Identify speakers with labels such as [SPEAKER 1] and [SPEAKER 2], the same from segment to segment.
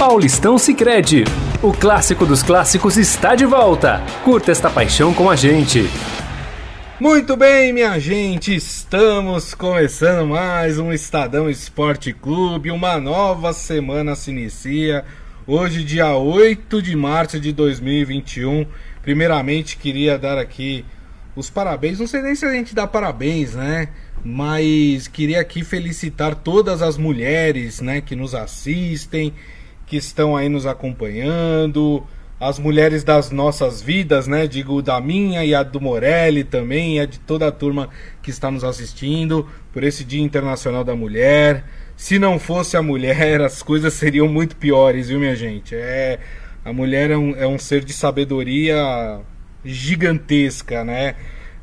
[SPEAKER 1] Paulistão Sicredi. O clássico dos clássicos está de volta. Curta esta paixão com a gente.
[SPEAKER 2] Muito bem, minha gente, estamos começando mais um Estadão Esporte Clube. Uma nova semana se inicia. Hoje, dia 8 de março de 2021. Primeiramente, queria dar aqui os parabéns. Não sei nem se a gente dá parabéns, né? Mas queria aqui felicitar todas as mulheres, né, que nos assistem, que estão aí nos acompanhando, as mulheres das nossas vidas, né? Digo da minha e a do Morelli também, e a de toda a turma que está nos assistindo por esse Dia Internacional da Mulher. Se não fosse a mulher, as coisas seriam muito piores, viu, minha gente? É, a mulher é um, é um ser de sabedoria gigantesca, né?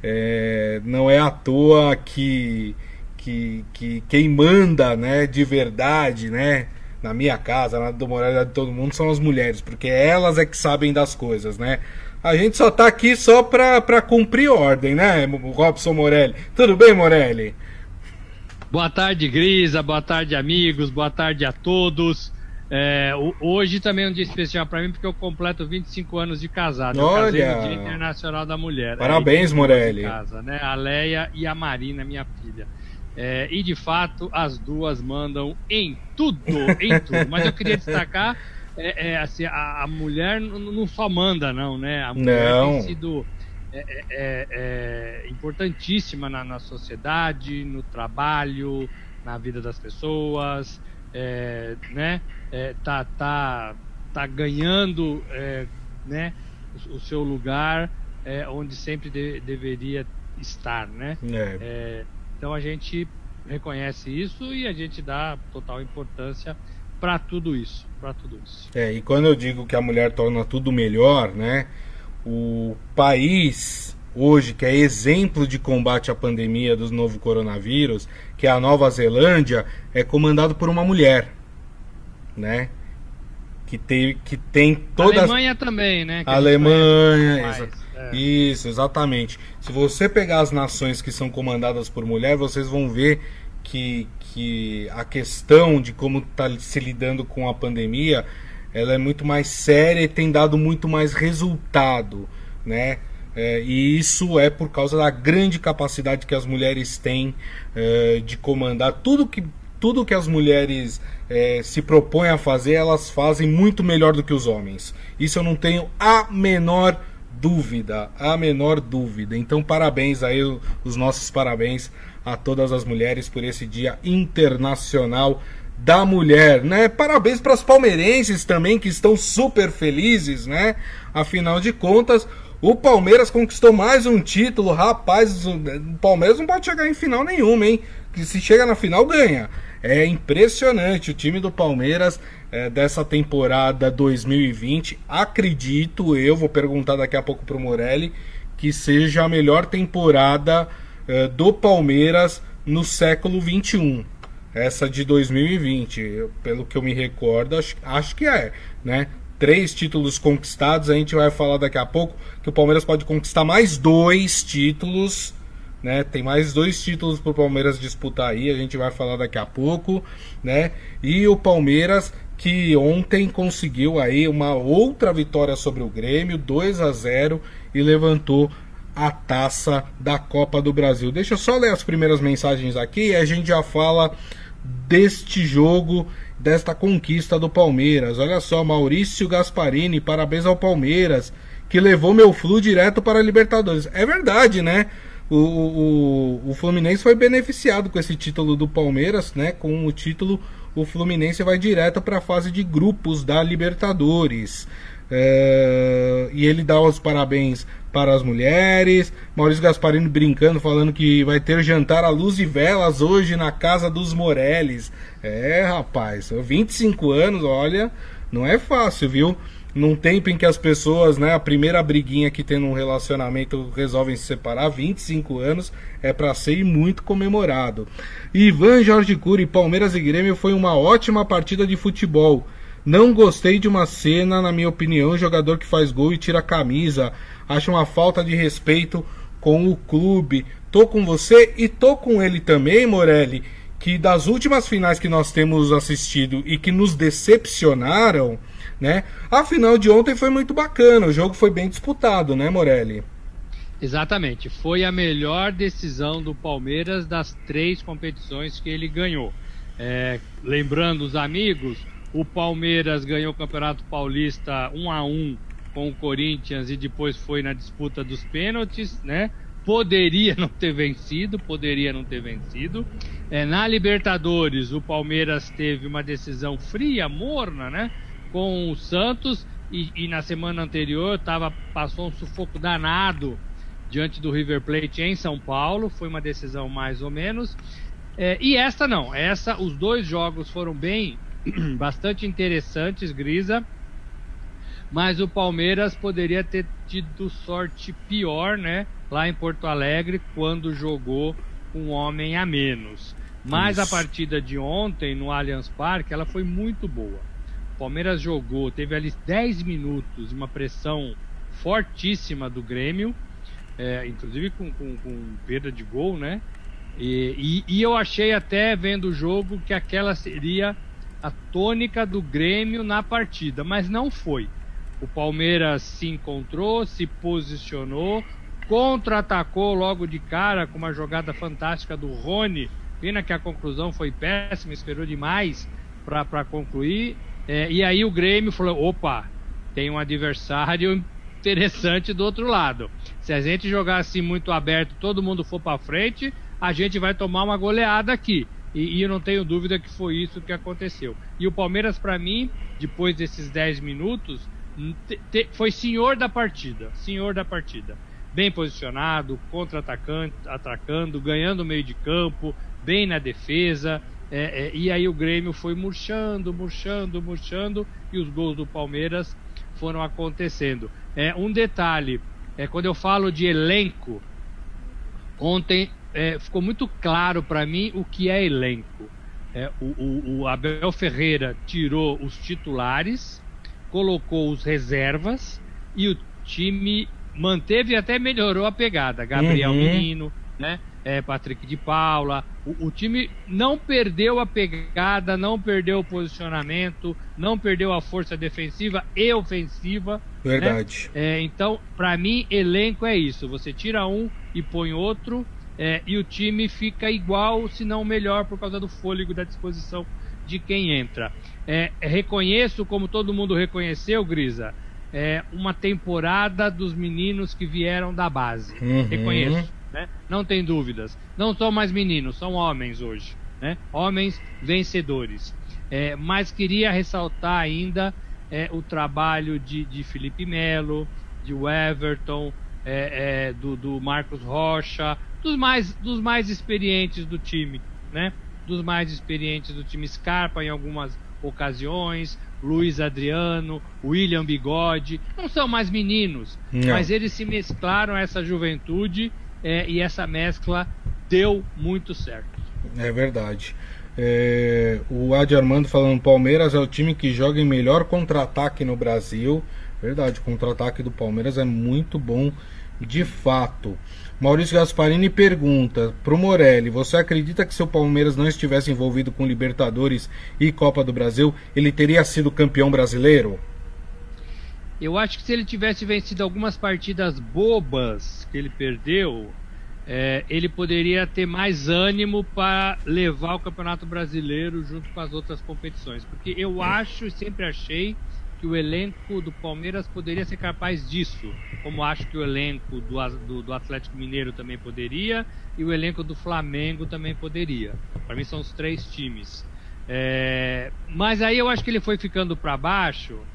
[SPEAKER 2] É, não é à toa que, que, que quem manda, né, de verdade, né, na minha casa, na do moralidade de todo mundo, são as mulheres, porque elas é que sabem das coisas, né? A gente só tá aqui só pra, pra cumprir ordem, né, Robson Morelli? Tudo bem, Morelli?
[SPEAKER 3] Boa tarde, Grisa. Boa tarde, amigos. Boa tarde a todos. É, hoje também é um dia especial para mim porque eu completo 25 anos de casado.
[SPEAKER 2] Olha!
[SPEAKER 3] Eu casei no Dia Internacional da Mulher.
[SPEAKER 2] Parabéns, Morelli.
[SPEAKER 3] Casa, né? A Leia e a Marina, minha filha. É, e de fato, as duas mandam em tudo, em tudo. Mas eu queria destacar, é, é assim, a, a mulher não só manda, não, né? A mulher
[SPEAKER 2] não.
[SPEAKER 3] tem sido é, é, é, importantíssima na, na sociedade, no trabalho, na vida das pessoas, né? é, tá, tá, tá ganhando é, né, o, o, seu lugar é, onde sempre de, deveria estar, né?
[SPEAKER 2] É.
[SPEAKER 3] então a gente reconhece isso e a gente dá total importância para tudo isso, para tudo isso.
[SPEAKER 2] É, e quando eu digo que a mulher torna tudo melhor, né? O país hoje que é exemplo de combate à pandemia do novo coronavírus, que é a Nova Zelândia, é comandado por uma mulher né? Que tem, que tem todas.
[SPEAKER 3] A Alemanha também, né?
[SPEAKER 2] A Alemanha. É. isso, exatamente. Se você pegar as nações que são comandadas por mulher, vocês vão ver que, que a questão de como está se lidando com a pandemia, ela é muito mais séria e tem dado muito mais resultado, né? É, e isso é por causa da grande capacidade que as mulheres têm é, de comandar tudo que tudo que as mulheres é, se propõem a fazer, elas fazem muito melhor do que os homens. Isso eu não tenho a menor dúvida, a menor dúvida. Então, parabéns aí, os nossos parabéns a todas as mulheres por esse Dia Internacional da Mulher, né? Parabéns para as palmeirenses também que estão super felizes, né? Afinal de contas, o Palmeiras conquistou mais um título, rapaz. O Palmeiras não pode chegar em final nenhuma, hein? Que se chega na final ganha. É impressionante o time do Palmeiras é, dessa temporada 2020. Acredito eu, vou perguntar daqui a pouco pro Morelli, que seja a melhor temporada é, do Palmeiras no século 21. Essa de 2020, pelo que eu me recordo, acho, acho que é, né? Três títulos conquistados, a gente vai falar daqui a pouco que o Palmeiras pode conquistar mais dois títulos né? Tem mais dois títulos para o Palmeiras disputar aí, a gente vai falar daqui a pouco, né? E o Palmeiras que ontem conseguiu aí uma outra vitória sobre o Grêmio, 2 a 0 e levantou a taça da Copa do Brasil. Deixa eu só ler as primeiras mensagens aqui e a gente já fala deste jogo, desta conquista do Palmeiras. Olha só, Maurício Gasparini, parabéns ao Palmeiras, que levou meu flu direto para a Libertadores. É verdade, né? o, o, o Fluminense foi beneficiado com esse título do Palmeiras, né? Com o título, o Fluminense vai direto para a fase de grupos da Libertadores. É, e ele dá os parabéns para as mulheres. Maurício Gasparini brincando, falando que vai ter jantar à luz de velas hoje na casa dos Moreles. É, rapaz, 25 anos, olha, não é fácil, viu? Num tempo em que as pessoas, né, a primeira briguinha que tem num relacionamento resolvem se separar, 25 anos, é para ser muito comemorado. Ivan Jorge Cury, Palmeiras e Grêmio foi uma ótima partida de futebol. Não gostei de uma cena, na minha opinião, jogador que faz gol e tira a camisa. Acho uma falta de respeito com o clube. Tô com você e tô com ele também, Morelli que das últimas finais que nós temos assistido e que nos decepcionaram, né? A final de ontem foi muito bacana, o jogo foi bem disputado, né, Morelli?
[SPEAKER 3] Exatamente, foi a melhor decisão do Palmeiras das três competições que ele ganhou. É, lembrando os amigos, o Palmeiras ganhou o Campeonato Paulista 1 a 1 com o Corinthians e depois foi na disputa dos pênaltis, né? Poderia não ter vencido, poderia não ter vencido. É, na Libertadores, o Palmeiras teve uma decisão fria, morna, né? Com o Santos e, e na semana anterior tava, passou um sufoco danado diante do River Plate em São Paulo. Foi uma decisão mais ou menos. É, e essa não, essa, os dois jogos foram bem, bastante interessantes, Grisa. Mas o Palmeiras poderia ter tido sorte pior, né? Lá em Porto Alegre, quando jogou um homem a menos. Mas Isso. a partida de ontem no Allianz Parque, ela foi muito boa. Palmeiras jogou, teve ali 10 minutos, uma pressão fortíssima do Grêmio é, inclusive com, com, com, perda de gol, né? E, e, e, eu achei até vendo o jogo que aquela seria a tônica do Grêmio na partida, mas não foi. O Palmeiras se encontrou, se posicionou, contra-atacou logo de cara com uma jogada fantástica do Rony. Pena que a conclusão foi péssima, esperou demais para concluir. É, e aí o Grêmio falou: opa, tem um adversário interessante do outro lado. Se a gente jogar assim muito aberto, todo mundo for para frente, a gente vai tomar uma goleada aqui. E, e, eu não tenho dúvida que foi isso que aconteceu. E o Palmeiras, para mim, depois desses 10 minutos, te, te, foi senhor da partida. Senhor da partida. Bem posicionado, contra-atacando, atacando, ganhando o meio de campo, bem na defesa. É, é, e aí o Grêmio foi murchando, murchando, murchando, e os gols do Palmeiras foram acontecendo. É, um detalhe, é, quando eu falo de elenco, ontem é, ficou muito claro para mim o que é elenco. É, o, o, o, Abel Ferreira tirou os titulares, colocou os reservas e o time manteve e até melhorou a pegada. Gabriel uhum. Menino, né? É, Patrick de Paula. O, o, time não perdeu a pegada, não perdeu o posicionamento, não perdeu a força defensiva e ofensiva.
[SPEAKER 2] Né? Verdade.
[SPEAKER 3] Né? É, então, para mim, elenco é isso. Você tira um e põe outro. É, e o time fica igual, se não melhor, por causa do fôlego da disposição de quem entra. É, reconheço, como todo mundo reconheceu, Grisa, é, uma temporada dos meninos que vieram da base. Uhum. Reconheço né? Não tem dúvidas. Não são mais meninos, são homens hoje, né? Homens vencedores. É, mas queria ressaltar ainda é, o trabalho de, de Felipe Melo, de Everton, é, é, do, do, Marcos Rocha, dos mais, dos mais experientes do time, né? Dos mais experientes do time Scarpa em algumas ocasiões, Luiz Adriano, William Bigode, não são mais meninos, não. mas eles se mesclaram a essa juventude é, e essa mescla deu muito certo.
[SPEAKER 2] É verdade. É, o Adi Armando falando Palmeiras é o time que joga em melhor contra-ataque no Brasil. Verdade, o contra-ataque do Palmeiras é muito bom de fato. Maurício Gasparini pergunta pro Morelli: Você acredita que se o Palmeiras não estivesse envolvido com Libertadores e Copa do Brasil, ele teria sido campeão brasileiro?
[SPEAKER 3] Eu acho que se ele tivesse vencido algumas partidas bobas que ele perdeu, é, ele poderia ter mais ânimo para levar o Campeonato Brasileiro junto com as outras competições. Porque eu acho e sempre achei que o elenco do Palmeiras poderia ser capaz disso. Como acho que o elenco do, do, do Atlético Mineiro também poderia e o elenco do Flamengo também poderia. Para mim são os três times. É, mas aí eu acho que ele foi ficando para baixo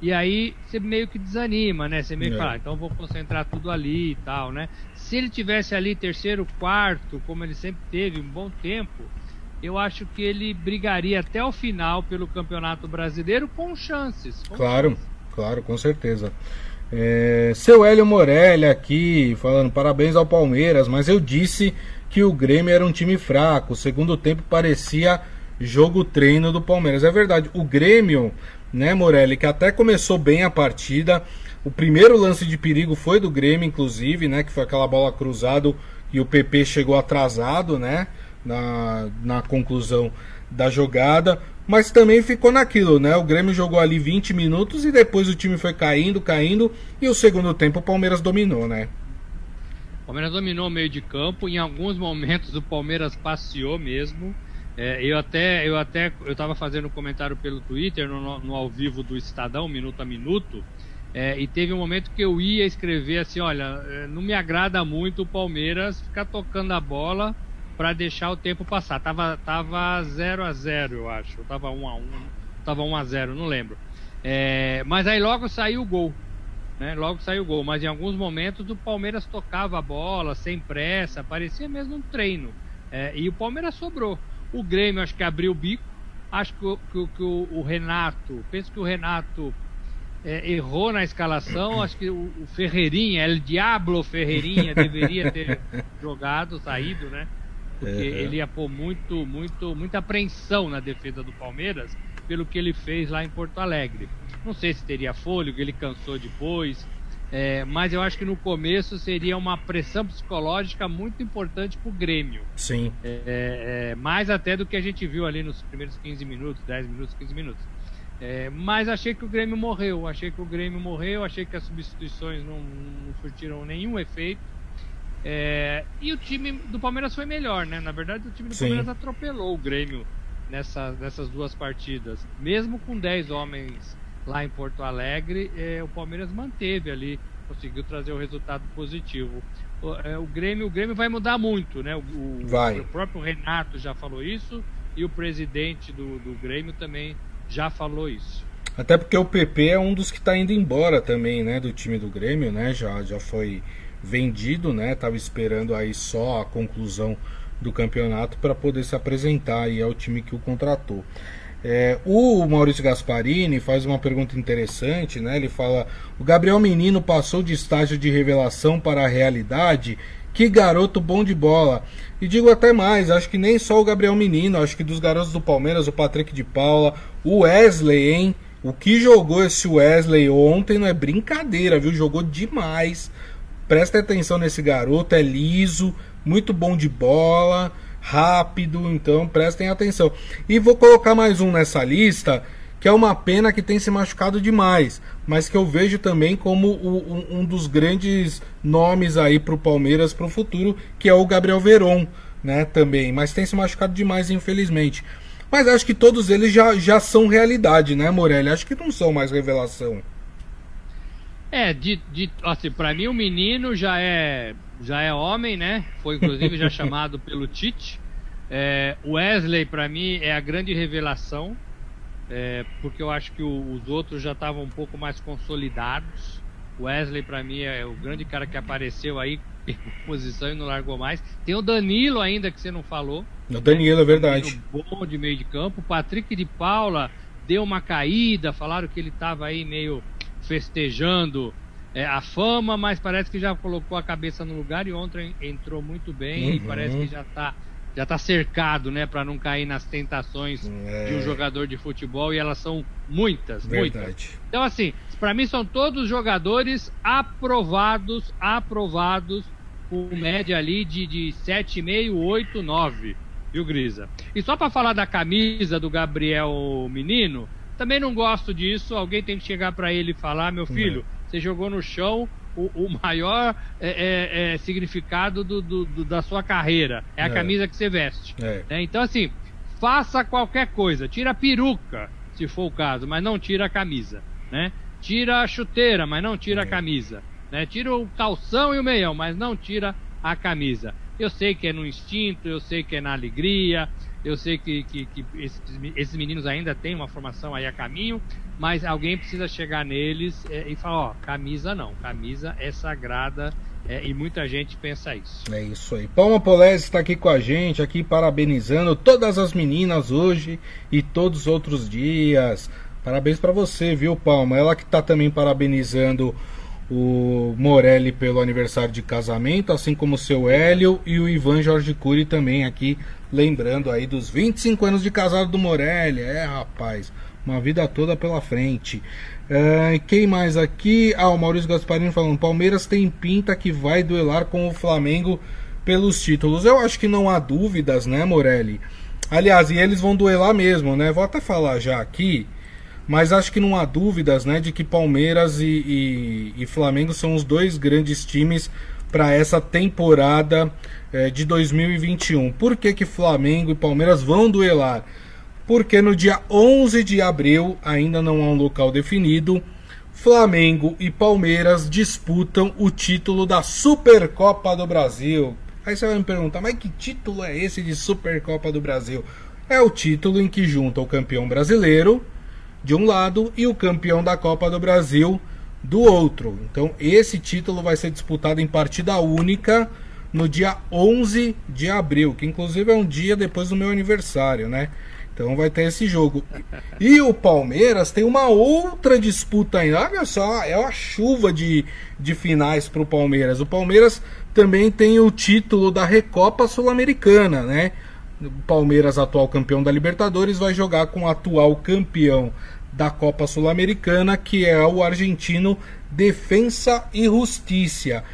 [SPEAKER 3] e aí você meio que desanima, né? Você meio que é. fala, ah, então vou concentrar tudo ali e tal, né? Se ele tivesse ali terceiro, quarto, como ele sempre teve, um bom tempo, eu acho que ele brigaria até o final pelo Campeonato Brasileiro com chances. Com
[SPEAKER 2] claro, chances. claro, com certeza. É, seu Hélio Morelli aqui falando parabéns ao Palmeiras, mas eu disse que o Grêmio era um time fraco. O segundo tempo parecia jogo treino do Palmeiras. É verdade, o Grêmio né, Morelli, que até começou bem a partida. O primeiro lance de perigo foi do Grêmio, inclusive, né, que foi aquela bola cruzada e o PP chegou atrasado, né, na, na conclusão da jogada, mas também ficou naquilo, né? O Grêmio jogou ali 20 minutos e depois o time foi caindo, caindo, e o segundo tempo o Palmeiras dominou, né?
[SPEAKER 3] O Palmeiras dominou o meio de campo, em alguns momentos o Palmeiras passeou mesmo. É, eu até, eu até, eu estava fazendo um comentário pelo Twitter no, no, ao vivo do Estadão, minuto a minuto, é, e teve um momento que eu ia escrever assim, olha, é, não me agrada muito o Palmeiras ficar tocando a bola para deixar o tempo passar. Tava tava 0 a 0, eu acho. Tava 1 a 1, tava 1 a 0, não lembro. É, mas aí logo saiu o gol. Né? Logo saiu o gol, mas em alguns momentos o Palmeiras tocava a bola sem pressa, parecia mesmo um treino. É, e o Palmeiras sobrou. O Grêmio acho que abriu o bico. Acho que, que, que o, o, Renato, penso que o Renato é, errou na escalação. Acho que o, o Ferreirinha, El Diablo Ferreirinha, deveria ter jogado, saído, né? porque uhum. ele ia pôr muito, muito, muita apreensão na defesa do Palmeiras pelo que ele fez lá em Porto Alegre. Não sei se teria fôlego, ele cansou depois, é, mas eu acho que no começo seria uma pressão psicológica muito importante para o Grêmio.
[SPEAKER 2] Sim.
[SPEAKER 3] É, é, mais até do que a gente viu ali nos primeiros 15 minutos, 10 minutos, 15 minutos. É, mas achei que o Grêmio morreu, achei que o Grêmio morreu, achei que as substituições não, não surtiram nenhum efeito. É, e o time do Palmeiras foi melhor, né? Na verdade, o time do Sim. Palmeiras atropelou o Grêmio nessa, nessas duas partidas. Mesmo com 10 homens lá em Porto Alegre, é, o Palmeiras manteve ali, conseguiu trazer o resultado positivo. O, é, o Grêmio, o Grêmio vai mudar muito, né? O, o, o próprio Renato já falou isso e o presidente do, do Grêmio também já falou isso.
[SPEAKER 2] Até porque o PP é um dos que está indo embora também, né? Do time do Grêmio, né? Já, já foi vendido, né? Tava esperando aí só a conclusão do campeonato para poder se apresentar aí ao time que o contratou. É, o Maurício Gasparini faz uma pergunta interessante, né? Ele fala: o Gabriel Menino passou de estágio de revelação para a realidade. Que garoto bom de bola. E digo até mais, acho que nem só o Gabriel Menino, acho que dos garotos do Palmeiras, o Patrick de Paula, o Wesley, hein? O que jogou esse Wesley ontem não é brincadeira, viu? Jogou demais. Prestem atenção nesse garoto, é liso, muito bom de bola, rápido, então prestem atenção. E vou colocar mais um nessa lista, que é uma pena que tem se machucado demais, mas que eu vejo também como o, um, um dos grandes nomes aí para o Palmeiras para o futuro, que é o Gabriel Veron, né, também, mas tem se machucado demais, infelizmente. Mas acho que todos eles já, já são realidade, né, Morelli? Acho que não são mais revelação.
[SPEAKER 3] É, de, de, assim, pra mim o menino já é, já é homem, né? Foi inclusive já chamado pelo Tite. É, Wesley, para mim, é a grande revelação, é, porque eu acho que o, os outros já estavam um pouco mais consolidados. Wesley, para mim, é o grande cara que apareceu aí em posição e não largou mais. Tem o Danilo ainda, que você não falou.
[SPEAKER 2] O Danilo, é verdade.
[SPEAKER 3] Bom de meio de campo. O Patrick de Paula deu uma caída, falaram que ele estava aí meio festejando é, a fama, mas parece que já colocou a cabeça no lugar e ontem entrou muito bem uhum. e parece que já está já tá cercado, né, para não cair nas tentações é. de um jogador de futebol e elas são muitas, Verdade. muitas. Então assim, para mim são todos jogadores aprovados, aprovados com média ali de, de 7,5, 8, 9, viu, Grisa? E só para falar da camisa do Gabriel Menino, também não gosto disso. Alguém tem que chegar para ele e falar: meu filho, é. Você jogou no chão o, o maior é, é, é significado do, do, do, da sua carreira. É a é. camisa que você veste. É. Né? Então, assim, faça qualquer coisa. Tira a peruca, se for o caso, mas não tira a camisa. Né? Tira a chuteira, mas não tira a camisa. Né? Tira o calção e o meião, mas não tira a camisa. Eu sei que é no instinto, eu sei que é na alegria, eu sei que, que, que esses, esses, meninos ainda têm uma formação aí a caminho, mas alguém precisa chegar neles é, e falar: ó, camisa não, camisa é sagrada é, e muita gente pensa isso.
[SPEAKER 2] É isso aí. Palma Polese está aqui com a gente, aqui parabenizando todas as meninas hoje e todos os outros dias. Parabéns para você, viu, Palma? Ela que está também parabenizando o Morelli pelo aniversário de casamento, assim como o seu Hélio e o Ivan Jorge Cury também aqui Lembrando aí dos 25 anos de casado do Morelli. É, rapaz, uma vida toda pela frente. Uh, quem mais aqui? Ah, o Maurício Gasparini falando: Palmeiras tem pinta que vai duelar com o Flamengo pelos títulos. Eu acho que não há dúvidas, né, Morelli? Aliás, e eles vão duelar mesmo, né? Vou até falar já aqui, mas acho que não há dúvidas, né, de que Palmeiras e, e, e Flamengo são os dois grandes times para essa temporada é, de 2021. Por que, que Flamengo e Palmeiras vão duelar? Porque no dia 11 de abril, ainda não há um local definido, Flamengo e Palmeiras disputam o título da Supercopa do Brasil. Aí você vai me perguntar, mas que título é esse de Supercopa do Brasil? É o título em que junta o campeão brasileiro de um lado e o campeão da Copa do Brasil do outro. Então, esse título vai ser disputado em partida única no dia 11 de abril, que inclusive é um dia depois do meu aniversário, né? Então vai ter esse jogo. E o Palmeiras tem uma outra disputa ainda. Olha só, é uma chuva de, de finais para o Palmeiras. O Palmeiras também tem o título da Recopa Sul-Americana, né? Palmeiras, atual campeão da Libertadores, vai jogar com o atual campeão da Copa Sul-Americana, que é o argentino Defensa e Justiça.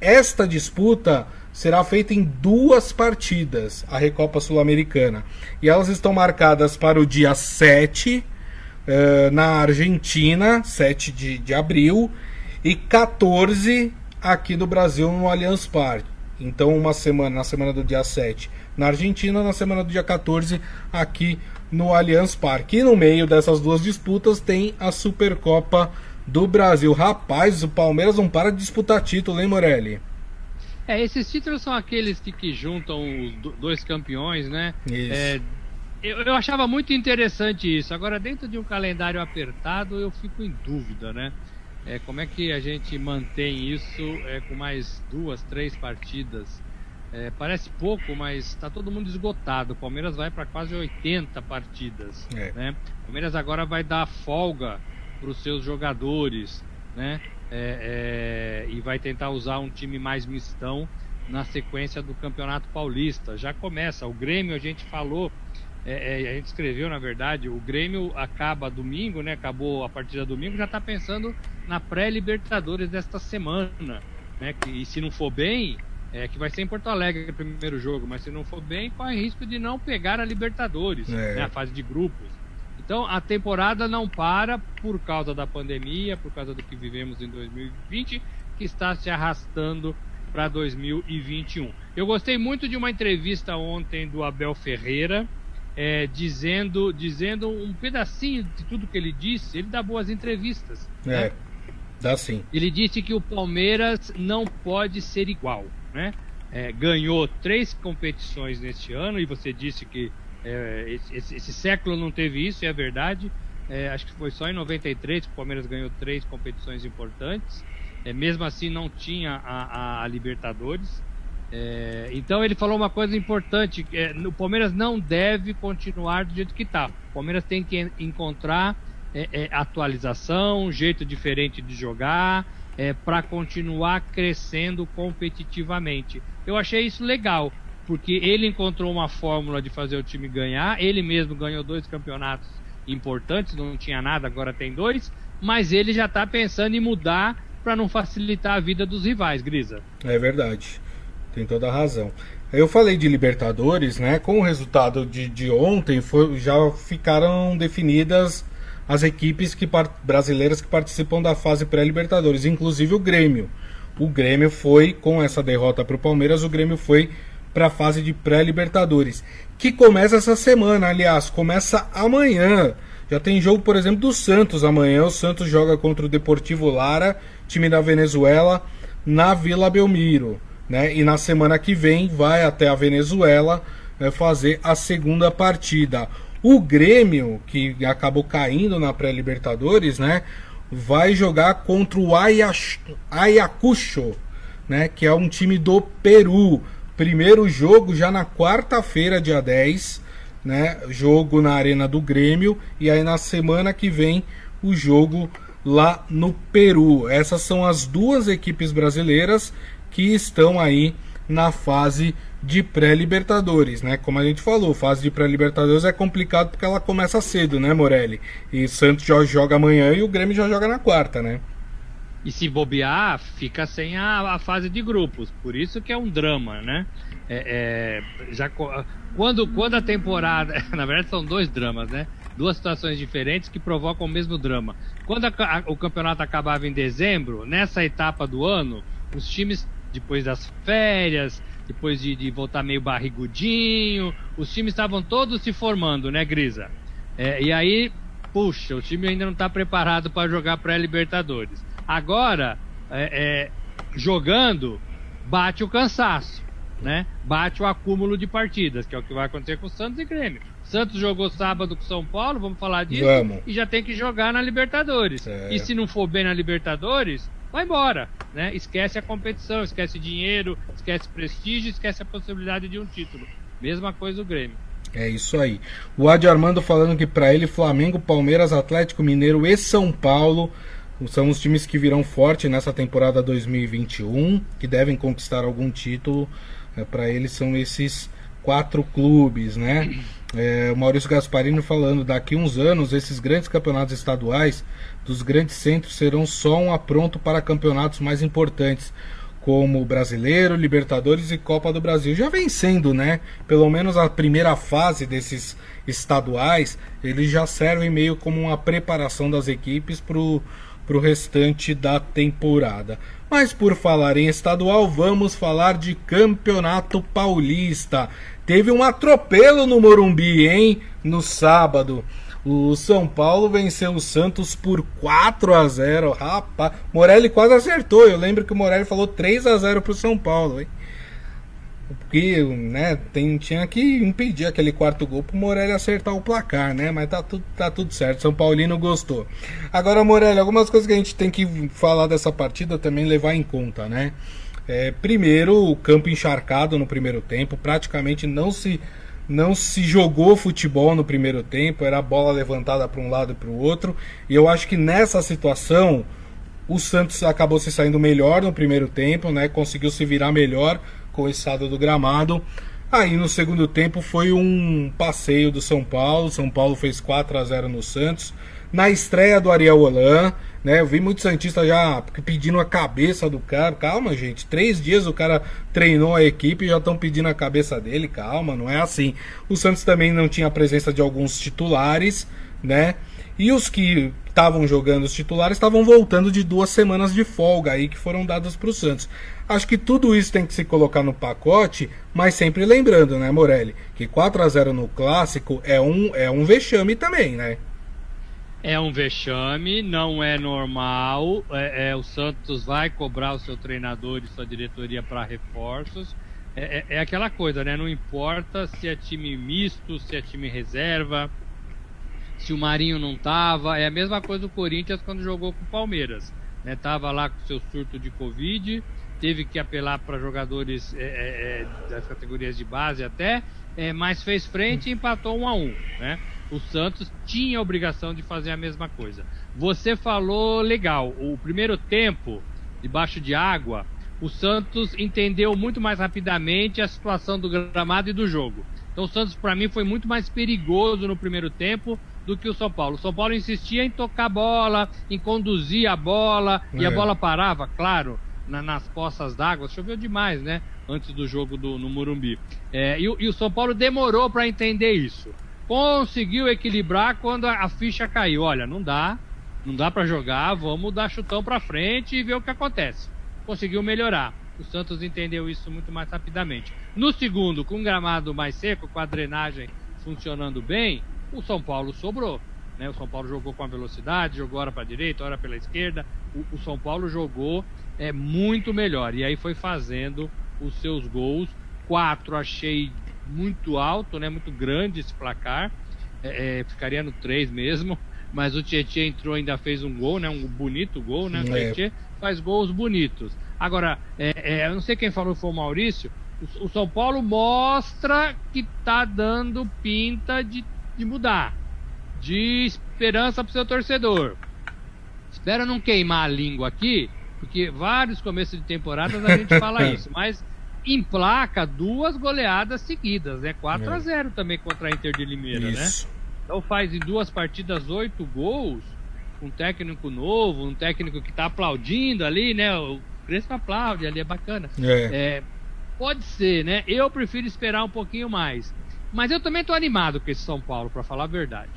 [SPEAKER 2] Esta disputa será feita em duas partidas, a Recopa Sul-Americana. E elas estão marcadas para o dia 7, uh, eh, na Argentina, 7 de, de abril, e 14 aqui do Brasil no Allianz Parque. Então, uma semana, na semana do dia 7 na Argentina, na semana do dia 14 aqui no Allianz Parque. E no meio dessas duas disputas tem a Supercopa do Brasil. Rapaz, o Palmeiras não para de disputar título, hein, Morelli?
[SPEAKER 3] É, esses títulos são aqueles que, que juntam os dois campeões, né?
[SPEAKER 2] Isso. É,
[SPEAKER 3] eu, eu achava muito interessante isso. Agora, dentro de um calendário apertado, eu fico em dúvida, né? É, como é que a gente mantém isso é, com mais duas, três partidas? É, parece pouco, mas está todo mundo esgotado. O Palmeiras vai para quase 80 partidas. É. Né? O Palmeiras agora vai dar folga para os seus jogadores, né? É, é, e vai tentar usar um time mais mistão na sequência do Campeonato Paulista. Já começa. O Grêmio, a gente falou, é, é, a gente escreveu, na verdade, o Grêmio acaba domingo, né? Acabou a partida domingo, já está pensando na pré-Libertadores desta semana. Né? Que, e se não for bem, é, que vai ser em Porto Alegre o primeiro jogo, mas se não for bem, corre risco de não pegar a Libertadores, é. né, a fase de grupos. Então a temporada não para por causa da pandemia, por causa do que vivemos em 2020, que está se arrastando para 2021. Eu gostei muito de uma entrevista ontem do Abel Ferreira, é, dizendo, dizendo um pedacinho de tudo que ele disse. Ele dá boas entrevistas.
[SPEAKER 2] É, né? dá sim.
[SPEAKER 3] Ele disse que o Palmeiras não pode ser igual né? É, ganhou três competições neste ano e você disse que é, esse, esse, século não teve isso, e é verdade. É, acho que foi só em 93 que o Palmeiras ganhou três competições importantes. É, mesmo assim, não tinha a, a, a Libertadores. É, então, ele falou uma coisa importante: é, o Palmeiras não deve continuar do jeito que está. O Palmeiras tem que encontrar atualização, um jeito diferente de jogar é, para continuar crescendo competitivamente. Eu achei isso legal, porque ele encontrou uma fórmula de fazer o time ganhar. Ele mesmo ganhou dois campeonatos importantes, não tinha nada, agora tem dois. Mas ele já está pensando em mudar para não facilitar a vida dos rivais, Grisa.
[SPEAKER 2] É verdade, tem toda a razão. Eu falei de Libertadores, né? Com o resultado de, de ontem, foi, já ficaram definidas as equipes que, brasileiras que participam da fase pré-Libertadores, inclusive o Grêmio. O Grêmio foi, com essa derrota para o Palmeiras, o Grêmio foi para a fase de pré-Libertadores, que começa essa semana, aliás, começa amanhã. Já tem jogo, por exemplo, do Santos amanhã. O Santos joga contra o Deportivo Lara, time da Venezuela, na Vila Belmiro. Né? E na semana que vem vai até a Venezuela né, fazer a segunda partida. O Grêmio, que acabou caindo na pré-Libertadores, né? Vai jogar contra o Ayacucho, né? Que é um time do Peru. Primeiro jogo já na quarta-feira, dia 10, né? Jogo na Arena do Grêmio. E aí na semana que vem o jogo lá no Peru. Essas são as duas equipes brasileiras que estão aí na fase de pré-libertadores, né? Como a gente falou, fase de pré-libertadores é complicado porque ela começa cedo, né, Morelli? E Santos já joga amanhã e o Grêmio já joga na quarta, né?
[SPEAKER 3] e se bobear, fica sem a, a, fase de grupos. Por isso que é um drama, né? É, é, já, quando, quando a temporada. Na verdade, são dois dramas, né? Duas situações diferentes que provocam o mesmo drama. Quando a, a, o campeonato acabava em dezembro, nessa etapa do ano, os times, depois das férias, depois de, de voltar meio barrigudinho, os times estavam todos se formando, né, Grisa? É, e aí, puxa, o time ainda não está preparado para jogar pré-Libertadores. Agora, é, é, jogando, bate o cansaço, né? Bate o acúmulo de partidas, que é o que vai acontecer com o Santos e Grêmio. Santos jogou sábado com São Paulo, vamos falar disso, vamos. e já tem que jogar na Libertadores. É. E se não for bem na Libertadores, vai embora, né? Esquece a competição, esquece dinheiro, esquece prestígio, esquece a possibilidade de um título. Mesma coisa o Grêmio.
[SPEAKER 2] É isso aí. O Adi Armando falando que para ele Flamengo, Palmeiras, Atlético Mineiro e São Paulo são os times que virão forte nessa temporada 2021, que devem conquistar algum título. É, Para eles são esses quatro clubes, né? É, o Maurício Gasparini falando, daqui uns anos esses grandes campeonatos estaduais dos grandes centros serão só um apronto para campeonatos mais importantes, como Brasileiro, Libertadores e Copa do Brasil. Já vem sendo, né? Pelo menos a primeira fase desses estaduais, eles já servem meio como uma preparação das equipes para o restante da temporada. Mas por falar em estadual, vamos falar de Campeonato Paulista. Teve um atropelo no Morumbi, hein? No sábado. O São Paulo venceu o Santos por 4 a 0. Rapaz, Morelli quase acertou. Eu lembro que o Morelli falou 3 a 0 pro São Paulo, hein? Porque, né, tem, tinha que impedir aquele quarto gol pro Morelli acertar o placar, né? Mas tá tudo, tá tudo certo. São Paulino gostou. Agora, Morelli, algumas coisas que a gente tem que falar dessa partida também levar em conta, né? É, primeiro, o campo encharcado no primeiro tempo, praticamente não se não se jogou futebol no primeiro tempo, era a bola levantada para um lado e para o outro. E eu acho que nessa situação o Santos acabou se saindo melhor no primeiro tempo, né? Conseguiu se virar melhor estado do gramado. Aí no segundo tempo foi um passeio do São Paulo. São Paulo fez 4 a 0 no Santos. Na estreia do Ariel Holan, né? Eu vi muitos Santistas já pedindo a cabeça do cara. Calma, gente. Três dias o cara treinou a equipe e já estão pedindo a cabeça dele. Calma, não é assim. O Santos também não tinha a presença de alguns titulares, né? E os que estavam jogando os titulares estavam voltando de duas semanas de folga aí que foram dadas para o Santos. Acho que tudo isso tem que se colocar no pacote, mas sempre lembrando, né, Morelli, que 4 a 0 no clássico é um, é um vexame também, né?
[SPEAKER 3] É um vexame, não é normal. É, é o Santos vai cobrar o seu treinador e sua diretoria para reforços. É, é, é, aquela coisa, né? Não importa se é time misto, se é time reserva, se o Marinho não tava. É a mesma coisa do Corinthians quando jogou com o Palmeiras. Né? Tava lá com seu surto de Covid, teve que apelar para jogadores é, é, é, das categorias de base até, é, mas fez frente e empatou um a um. Né? O Santos tinha a obrigação de fazer a mesma coisa. Você falou legal, o primeiro tempo, debaixo de água, o Santos entendeu muito mais rapidamente a situação do gramado e do jogo. Então o Santos, para mim, foi muito mais perigoso no primeiro tempo do que o São Paulo. O São Paulo insistia em tocar a bola, em conduzir a bola, é. e a é. bola parava, claro, na, nas poças d'água. Choveu demais, né? Antes do jogo do, no Morumbi. É, e, e, o São Paulo demorou para entender isso. Conseguiu equilibrar quando a, a, ficha caiu. Olha, não dá, não dá para jogar, vamos dar chutão para frente e ver o que acontece. Conseguiu melhorar. O Santos entendeu isso muito mais rapidamente. No segundo, com o gramado mais seco, com a drenagem funcionando bem, o São Paulo sobrou. Né? O São Paulo jogou com a velocidade, jogou hora para a direita, hora pela esquerda. O, o, São Paulo jogou é, muito melhor. E aí foi fazendo os seus gols. Quatro achei muito alto, né? muito grande esse placar. É, é, ficaria no três mesmo. Mas o Tietchan entrou ainda fez um gol, né? Um bonito gol, né? O é. Tietchan faz gols bonitos. Agora, é, é, eu não sei quem falou, foi o Maurício. O, o São Paulo mostra que tá dando pinta de de mudar, de esperança para o seu torcedor. Espero não queimar a língua aqui, porque vários começos de temporadas a gente fala isso, mas em placa duas goleadas seguidas, né? 4 é. a 0 também contra a Inter de Limeira, né? isso. né? Então faz em duas partidas oito gols. um técnico novo, um técnico que está aplaudindo ali, né? O Crespo aplaude ali, é bacana.
[SPEAKER 2] É.
[SPEAKER 3] É, pode ser, né? Eu prefiro esperar um pouquinho mais. Mas eu também estou animado com esse São Paulo, para falar a verdade.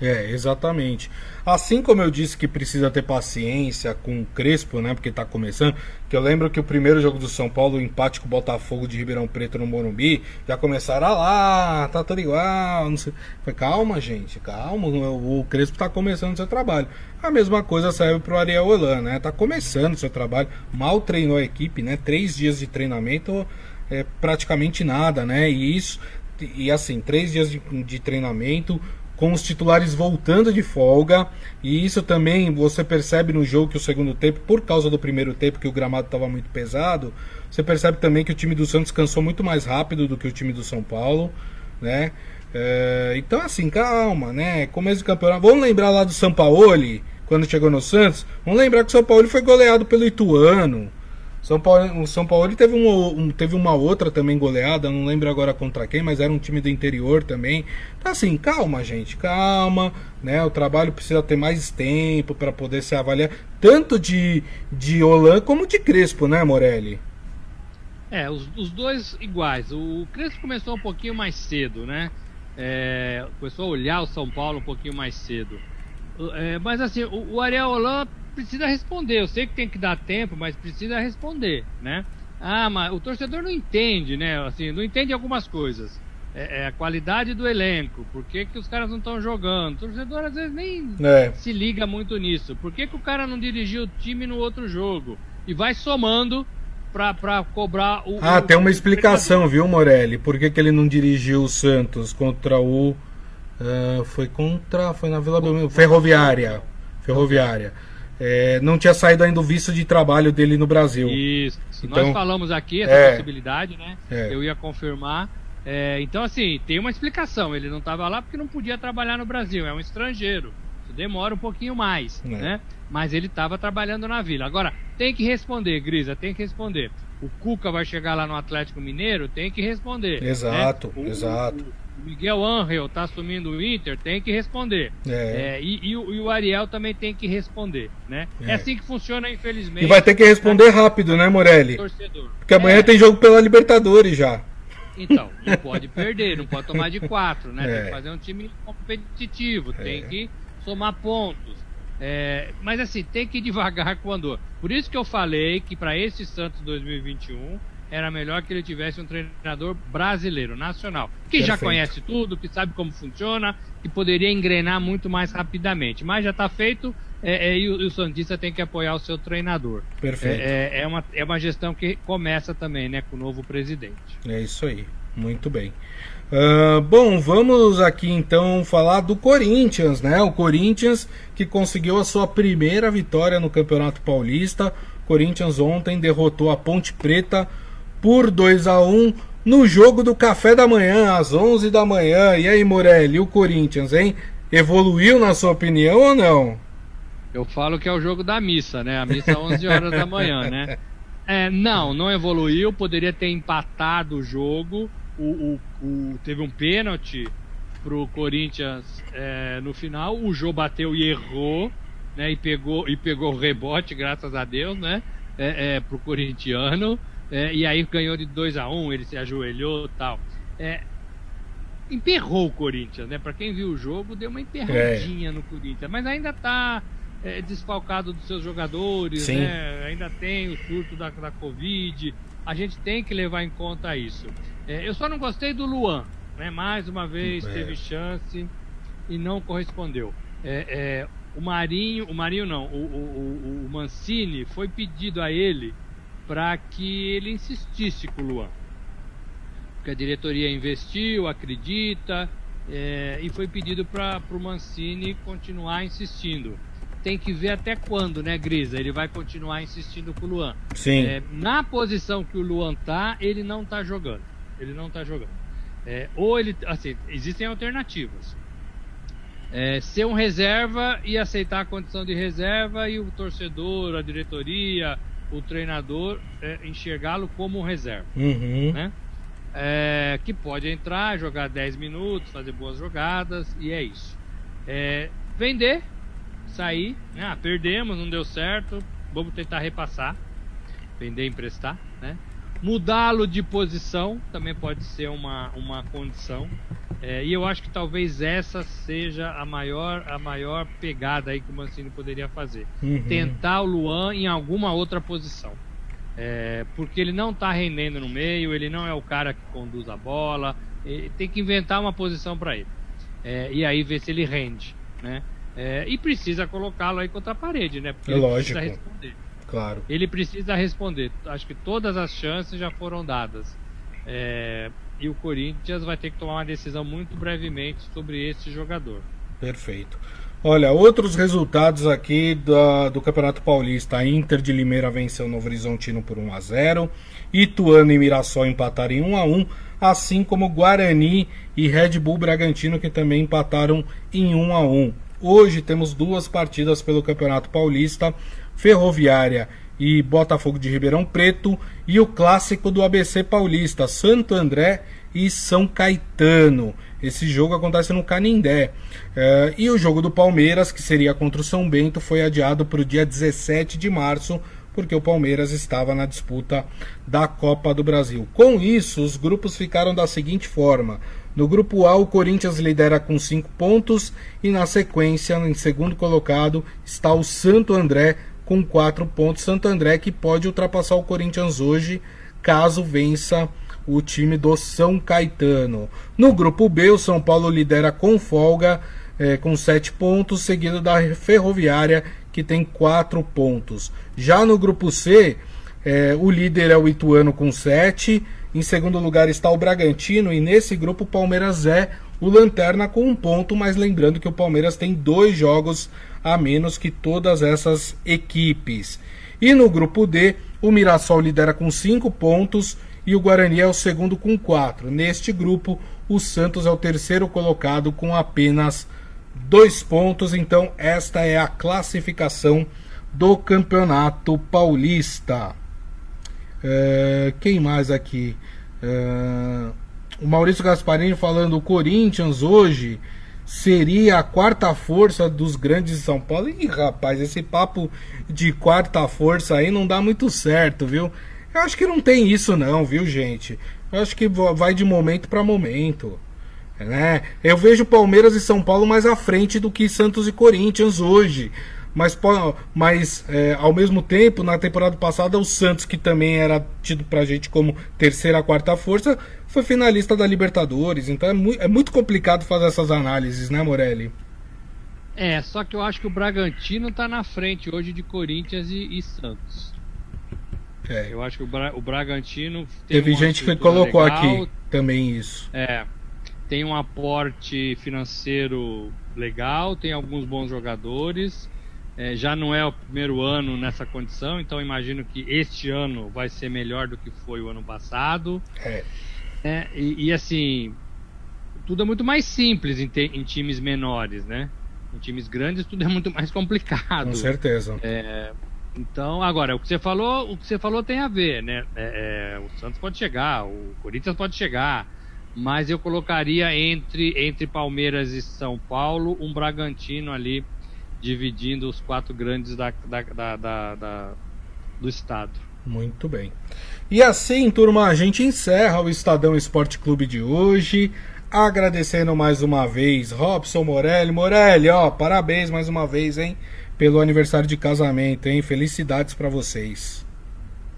[SPEAKER 2] É, exatamente. Assim como eu disse que precisa ter paciência com o Crespo, né? Porque tá começando. Que eu lembro que o primeiro jogo do São Paulo, o empate com o Botafogo de Ribeirão Preto no Morumbi, já começaram a lá, tá tudo igual. Não sei. Calma, gente, calma. O Crespo tá começando o seu trabalho. A mesma coisa serve pro Ariel Holan, né? Tá começando o seu trabalho. Mal treinou a equipe, né? Três dias de treinamento é praticamente nada, né? E isso. E assim, três dias de, de treinamento com os titulares voltando de folga. E isso também você percebe no jogo que o segundo tempo, por causa do primeiro tempo, que o gramado estava muito pesado, você percebe também que o time do Santos cansou muito mais rápido do que o time do São Paulo, né? É, então, assim, calma, né? Começo do campeonato. Vamos lembrar lá do São Paulo, quando chegou no Santos. Vamos lembrar que o São Paulo foi goleado pelo Ituano. São Paulo, o São Paulo teve, um, teve uma outra também goleada, não lembro agora contra quem, mas era um time do interior também. Então assim, calma, gente, calma, né? O trabalho precisa ter mais tempo para poder se avaliar, tanto de de Olan como de Crespo, né, Morelli?
[SPEAKER 3] É, os, os dois iguais. O Crespo começou um pouquinho mais cedo, né? É, começou a olhar o São Paulo um pouquinho mais cedo. É, mas assim, o, o Ariel Holan precisa responder. Eu sei que tem que dar tempo, mas precisa responder, né? Ah, mas o torcedor não entende, né? Assim, não entende algumas coisas. É, é a qualidade do elenco. Por que, que os caras não estão jogando? O torcedor às vezes nem é. se liga muito nisso. Por que, que o cara não dirigiu o time no outro jogo? E vai somando pra, pra cobrar o.
[SPEAKER 2] Ah,
[SPEAKER 3] o,
[SPEAKER 2] tem uma explicação, viu, Morelli? Por que, que ele não dirigiu o Santos contra o. Uh, foi contra. Foi na Vila Belmiro. Ferroviária. Ferroviária é, não tinha saído ainda o visto de trabalho dele no Brasil.
[SPEAKER 3] Isso. Então, Nós falamos aqui essa é, possibilidade, né? É. Eu ia confirmar. É, então, assim, tem uma explicação. Ele não estava lá porque não podia trabalhar no Brasil. É um estrangeiro. Isso demora um pouquinho mais, é. né? Mas ele estava trabalhando na vila. Agora, tem que responder, Grisa, tem que responder. O Cuca vai chegar lá no Atlético Mineiro, tem que responder.
[SPEAKER 2] Né? Exato, né? o, exato.
[SPEAKER 3] O, Miguel Angel está assumindo o Inter, tem que responder. É. É, e, e, e, o Ariel também tem que responder, né? É. é. assim que funciona, infelizmente.
[SPEAKER 2] E vai ter que responder rápido, né, Morelli? Torcedor. Porque amanhã é. tem jogo pela Libertadores já.
[SPEAKER 3] Então, não pode perder, não pode tomar de quatro, né? Tem é. que fazer um time competitivo, tem que somar pontos. mas assim, tem que ir devagar com o andor. Por isso que eu falei que para esse Santos 2021 era melhor que ele tivesse um treinador brasileiro, nacional, que Perfeito. já conhece tudo, que sabe como funciona, que poderia engrenar muito mais rapidamente. Mas já está feito é, é, e, o, e o Santista tem que apoiar o seu treinador.
[SPEAKER 2] Perfeito.
[SPEAKER 3] É, é, é, uma, é uma gestão que começa também né, com o novo presidente.
[SPEAKER 2] É isso aí, muito bem. Uh, bom, vamos aqui então falar do Corinthians, né? O Corinthians que conseguiu a sua primeira vitória no Campeonato Paulista. Corinthians ontem derrotou a Ponte Preta por 2 a 1 no jogo do café da manhã, às 11 da manhã. E aí, Morelli, o Corinthians, hein? Evoluiu na sua opinião ou não?
[SPEAKER 3] Eu falo que é o jogo da missa, né? A missa 11 horas da manhã, né? É, não, não evoluiu. Poderia ter empatado o jogo. O, o, o teve um pênalti pro Corinthians é, no final. O Jô bateu e errou, né? E pegou, e pegou o rebote, graças a Deus, né? É, é, pro corintiano. É, e aí ganhou de 2 a 1 um, ele se ajoelhou tal. É, emperrou o Corinthians, né? Para quem viu o jogo, deu uma emperradinha é. no Corinthians, mas ainda está é, desfalcado dos seus jogadores, né? ainda tem o surto da, da Covid. A gente tem que levar em conta isso. É, eu só não gostei do Luan, né? Mais uma vez é. teve chance e não correspondeu. É, o Marinho, o Marinho não, o, o, o Mancini foi pedido a ele para que ele insistisse com o Luan. Porque a diretoria investiu, acredita, é, e foi pedido para o Mancini continuar insistindo. Tem que ver até quando, né, Grisa? Ele vai continuar insistindo com o Luan.
[SPEAKER 2] Sim. É,
[SPEAKER 3] na posição que o Luan tá, ele não tá jogando. Ele não tá jogando. É, ou ele. Assim, existem alternativas. É, ser um reserva e aceitar a condição de reserva e o torcedor, a diretoria, o treinador é, enxergá-lo como reserva.
[SPEAKER 2] Uhum.
[SPEAKER 3] Né? É, que pode entrar, jogar 10 minutos, fazer boas jogadas, e é isso. É, vender, sair, né? Ah, perdemos, não deu certo, vamos tentar repassar, vender, emprestar, né? Mudá-lo de posição também pode ser uma, uma condição. É, e eu acho que talvez essa seja a maior, a maior pegada aí que o Mancini poderia fazer. Uhum. Tentar o Luan em alguma outra posição. É, porque ele não está rendendo no meio, ele não é o cara que conduz a bola, tem que inventar uma posição para ele. É, e aí ver se ele rende. Né? É, e precisa colocá-lo aí contra a parede, né?
[SPEAKER 2] Porque é ele lógico. precisa responder. Claro.
[SPEAKER 3] Ele precisa responder. Acho que todas as chances já foram dadas. É, e o Corinthians vai ter que tomar uma decisão muito brevemente sobre esse jogador.
[SPEAKER 2] Perfeito. Olha, outros resultados aqui do Campeonato Paulista. A Inter de Limeira venceu Novo Horizontino por 1 a 0 Ituano e Mirassol empataram em 1 a 1 assim como Guarani e Red Bull Bragantino que também empataram em 1 a 1 Hoje temos duas partidas pelo Campeonato Paulista, Ferroviária e Botafogo de Ribeirão Preto e o clássico do ABC Paulista, Santo André e São Caetano. Esse jogo acontece no Canindé. Uh, e o jogo do Palmeiras, que seria contra o São Bento, foi adiado para o dia 17 de março, porque o Palmeiras estava na disputa da Copa do Brasil. Com isso, os grupos ficaram da seguinte forma: no grupo A, o Corinthians lidera com 5 pontos e na sequência, em segundo colocado, está o Santo André com 4 pontos. Santo André que pode ultrapassar o Corinthians hoje, caso vença o time do São Caetano. No grupo B, o São Paulo lidera com folga, é, com 7 pontos, seguido da Ferroviária, que tem 4 pontos. Já no grupo C, é, o líder é o Ituano com 7 pontos em segundo lugar está o Bragantino e nesse grupo o Palmeiras é o lanterna com um ponto, mas lembrando que o Palmeiras tem dois jogos a menos que todas essas equipes. E no grupo D, o Mirassol lidera com cinco pontos e o Guarani é o segundo com quatro. Neste grupo, o Santos é o terceiro colocado com apenas dois pontos. Então, esta é a classificação do Campeonato Paulista. É, quem mais aqui? É, o Maurício Gasparini falando: o Corinthians hoje seria a quarta força dos grandes de São Paulo. Ih, rapaz, esse papo de quarta força aí não dá muito certo, viu? Eu acho que não tem isso, não, viu, gente? Eu acho que vai de momento para momento. Né? Eu vejo Palmeiras e São Paulo mais à frente do que Santos e Corinthians hoje. Mas, mas é, ao mesmo tempo, na temporada passada, o Santos, que também era tido pra gente como terceira, quarta força, foi finalista da Libertadores. Então é, mu é muito complicado fazer essas análises, né, Morelli?
[SPEAKER 3] É, só que eu acho que o Bragantino tá na frente hoje de Corinthians e, e Santos. É. Eu acho que o, Bra o Bragantino.
[SPEAKER 2] Teve gente que colocou legal, aqui também isso.
[SPEAKER 3] É. Tem um aporte financeiro legal, tem alguns bons jogadores é, já não é o primeiro ano nessa condição, então imagino que este ano vai ser melhor do que foi o ano passado. É. é e, e, assim, tudo é muito mais simples em, te, em, times menores, né? Em times grandes tudo é muito mais complicado. Com
[SPEAKER 2] certeza.
[SPEAKER 3] É, então, agora, o que você falou, o que você falou tem a ver, né? É, é, o Santos pode chegar, o Corinthians pode chegar, mas eu colocaria entre, entre Palmeiras e São Paulo um Bragantino ali dividindo os quatro grandes da, da, da, da, do estado.
[SPEAKER 2] Muito bem. E assim, turma, a gente encerra o Estadão Esporte Clube de hoje. Agradecendo mais uma vez Robson Morelli. Morelli, ó, parabéns mais uma vez, hein, pelo aniversário de casamento, hein? Felicidades para vocês.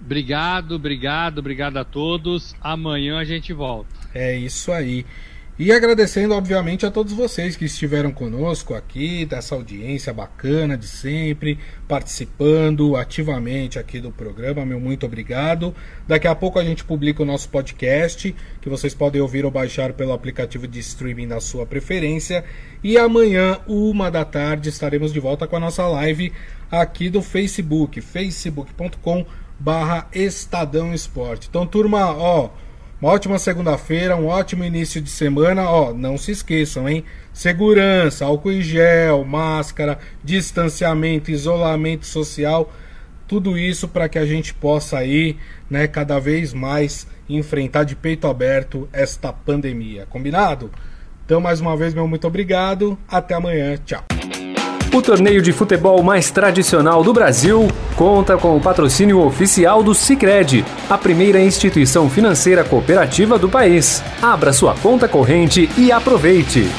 [SPEAKER 3] Obrigado, obrigado, obrigado a todos. Amanhã a gente volta.
[SPEAKER 2] É isso aí. E agradecendo, obviamente, a todos vocês que estiveram conosco aqui, dessa audiência bacana de sempre, participando ativamente aqui do programa. Meu muito obrigado. Daqui a pouco a gente publica o nosso podcast, que vocês podem ouvir ou baixar pelo aplicativo de streaming da sua preferência. E amanhã, uma da tarde, estaremos de volta com a nossa live aqui do Facebook, facebook.com barra Estadão Esporte. Então, turma, ó uma ótima segunda-feira, um ótimo início de semana. Ó, não se esqueçam, hein? Segurança, álcool em gel, máscara, distanciamento, isolamento social, tudo isso para que a gente possa aí, né, cada vez mais enfrentar de peito aberto esta pandemia. Combinado? Então, mais uma vez, meu muito obrigado. Até amanhã. Tchau.
[SPEAKER 1] O torneio de futebol mais tradicional do Brasil conta com o patrocínio oficial do Sicredi, a primeira instituição financeira cooperativa do país. Abra sua conta corrente e aproveite.